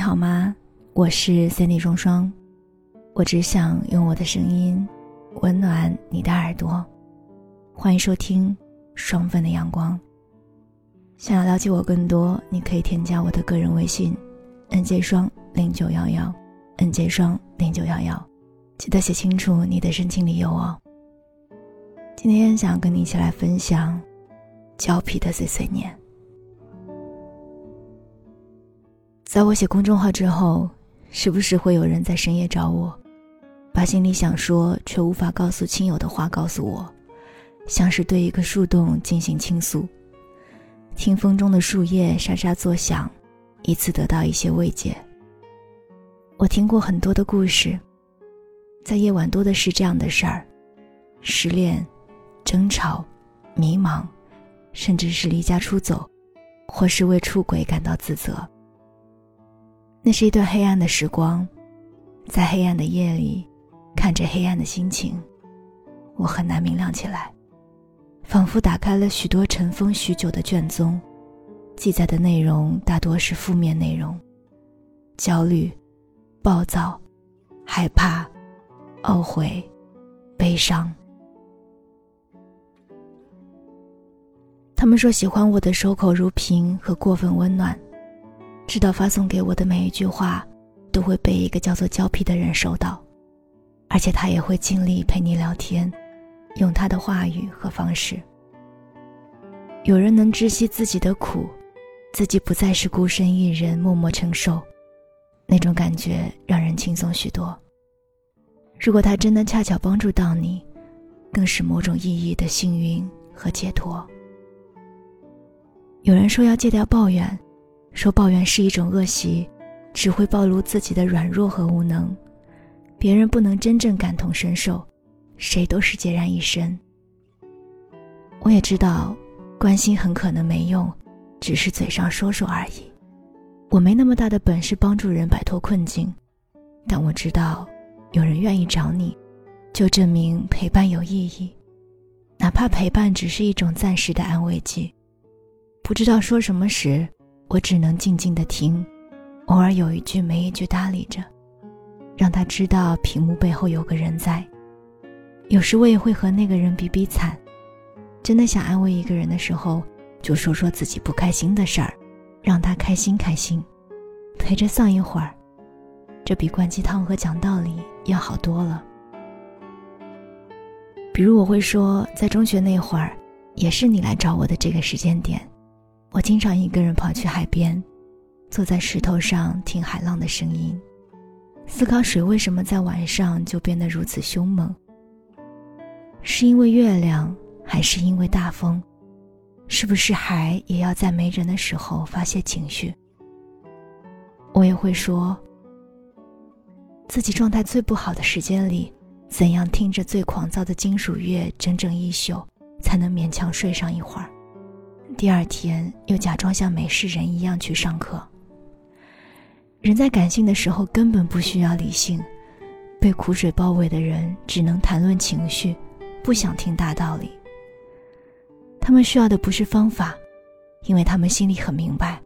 你好吗？我是 Cindy 双双，我只想用我的声音温暖你的耳朵。欢迎收听双份的阳光。想要了解我更多，你可以添加我的个人微信：nj 双零九幺幺，nj 双零九幺幺。记得写清楚你的申请理由哦。今天想跟你一起来分享胶皮的碎碎念。在我写公众号之后，时不时会有人在深夜找我，把心里想说却无法告诉亲友的话告诉我，像是对一个树洞进行倾诉。听风中的树叶沙沙作响，以此得到一些慰藉。我听过很多的故事，在夜晚多的是这样的事儿：失恋、争吵、迷茫，甚至是离家出走，或是为出轨感到自责。那是一段黑暗的时光，在黑暗的夜里，看着黑暗的心情，我很难明亮起来，仿佛打开了许多尘封许久的卷宗，记载的内容大多是负面内容，焦虑、暴躁、害怕、懊悔、悲伤。他们说喜欢我的守口如瓶和过分温暖。知道发送给我的每一句话，都会被一个叫做胶皮的人收到，而且他也会尽力陪你聊天，用他的话语和方式。有人能知悉自己的苦，自己不再是孤身一人默默承受，那种感觉让人轻松许多。如果他真的恰巧帮助到你，更是某种意义的幸运和解脱。有人说要戒掉抱怨。说抱怨是一种恶习，只会暴露自己的软弱和无能，别人不能真正感同身受，谁都是孑然一身。我也知道，关心很可能没用，只是嘴上说说而已。我没那么大的本事帮助人摆脱困境，但我知道，有人愿意找你，就证明陪伴有意义，哪怕陪伴只是一种暂时的安慰剂。不知道说什么时。我只能静静的听，偶尔有一句没一句搭理着，让他知道屏幕背后有个人在。有时我也会和那个人比比惨，真的想安慰一个人的时候，就说说自己不开心的事儿，让他开心开心，陪着丧一会儿，这比灌鸡汤和讲道理要好多了。比如我会说，在中学那会儿，也是你来找我的这个时间点。我经常一个人跑去海边，坐在石头上听海浪的声音，思考水为什么在晚上就变得如此凶猛。是因为月亮，还是因为大风？是不是海也要在没人的时候发泄情绪？我也会说，自己状态最不好的时间里，怎样听着最狂躁的金属乐整整一宿，才能勉强睡上一会儿。第二天又假装像没事人一样去上课。人在感性的时候根本不需要理性，被苦水包围的人只能谈论情绪，不想听大道理。他们需要的不是方法，因为他们心里很明白，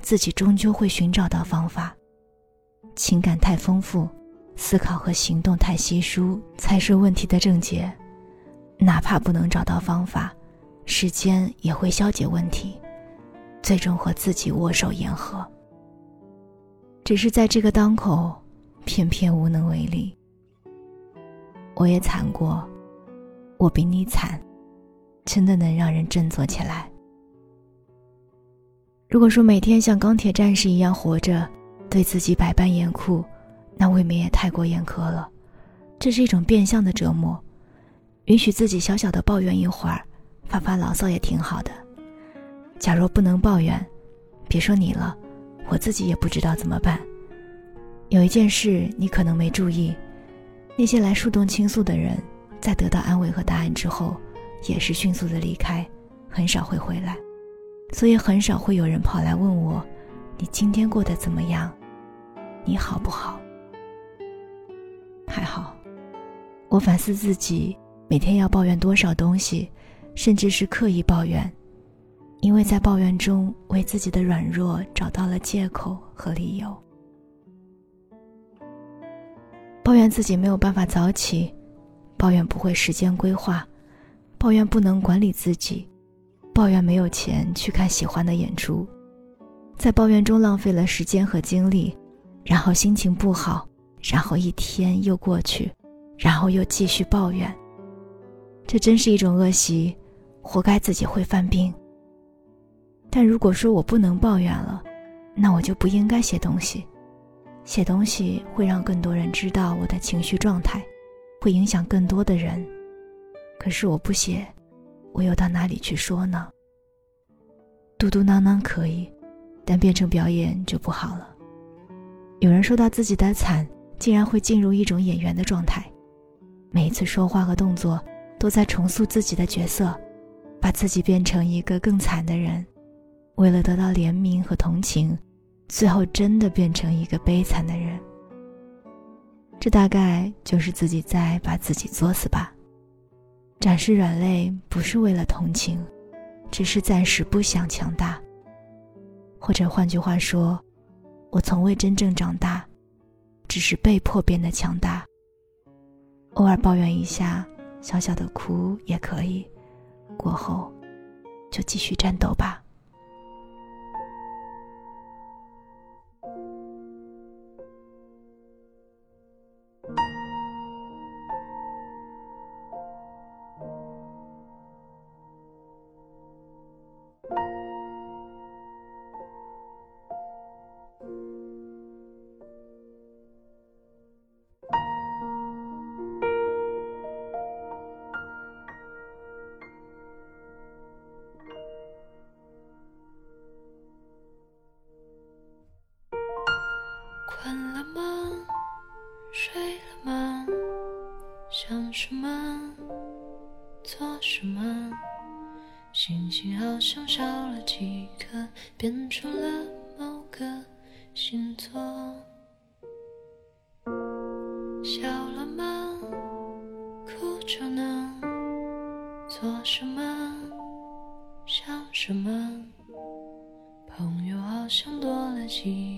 自己终究会寻找到方法。情感太丰富，思考和行动太稀疏，才是问题的症结。哪怕不能找到方法。时间也会消解问题，最终和自己握手言和。只是在这个当口，偏偏无能为力。我也惨过，我比你惨，真的能让人振作起来。如果说每天像钢铁战士一样活着，对自己百般严酷，那未免也太过严苛了。这是一种变相的折磨，允许自己小小的抱怨一会儿。发发牢骚也挺好的。假若不能抱怨，别说你了，我自己也不知道怎么办。有一件事你可能没注意，那些来树洞倾诉的人，在得到安慰和答案之后，也是迅速的离开，很少会回来。所以很少会有人跑来问我：“你今天过得怎么样？你好不好？”还好。我反思自己，每天要抱怨多少东西。甚至是刻意抱怨，因为在抱怨中为自己的软弱找到了借口和理由。抱怨自己没有办法早起，抱怨不会时间规划，抱怨不能管理自己，抱怨没有钱去看喜欢的演出，在抱怨中浪费了时间和精力，然后心情不好，然后一天又过去，然后又继续抱怨。这真是一种恶习，活该自己会犯病。但如果说我不能抱怨了，那我就不应该写东西。写东西会让更多人知道我的情绪状态，会影响更多的人。可是我不写，我又到哪里去说呢？嘟嘟囔囔可以，但变成表演就不好了。有人说到自己的惨，竟然会进入一种演员的状态，每一次说话和动作。都在重塑自己的角色，把自己变成一个更惨的人，为了得到怜悯和同情，最后真的变成一个悲惨的人。这大概就是自己在把自己作死吧。展示软肋不是为了同情，只是暂时不想强大。或者换句话说，我从未真正长大，只是被迫变得强大。偶尔抱怨一下。小小的哭也可以，过后就继续战斗吧。困了吗？睡了吗？想什么？做什么星星好像少了几颗，变出了某个星座。笑了吗？哭着呢？做什么？想什么？朋友好像多了几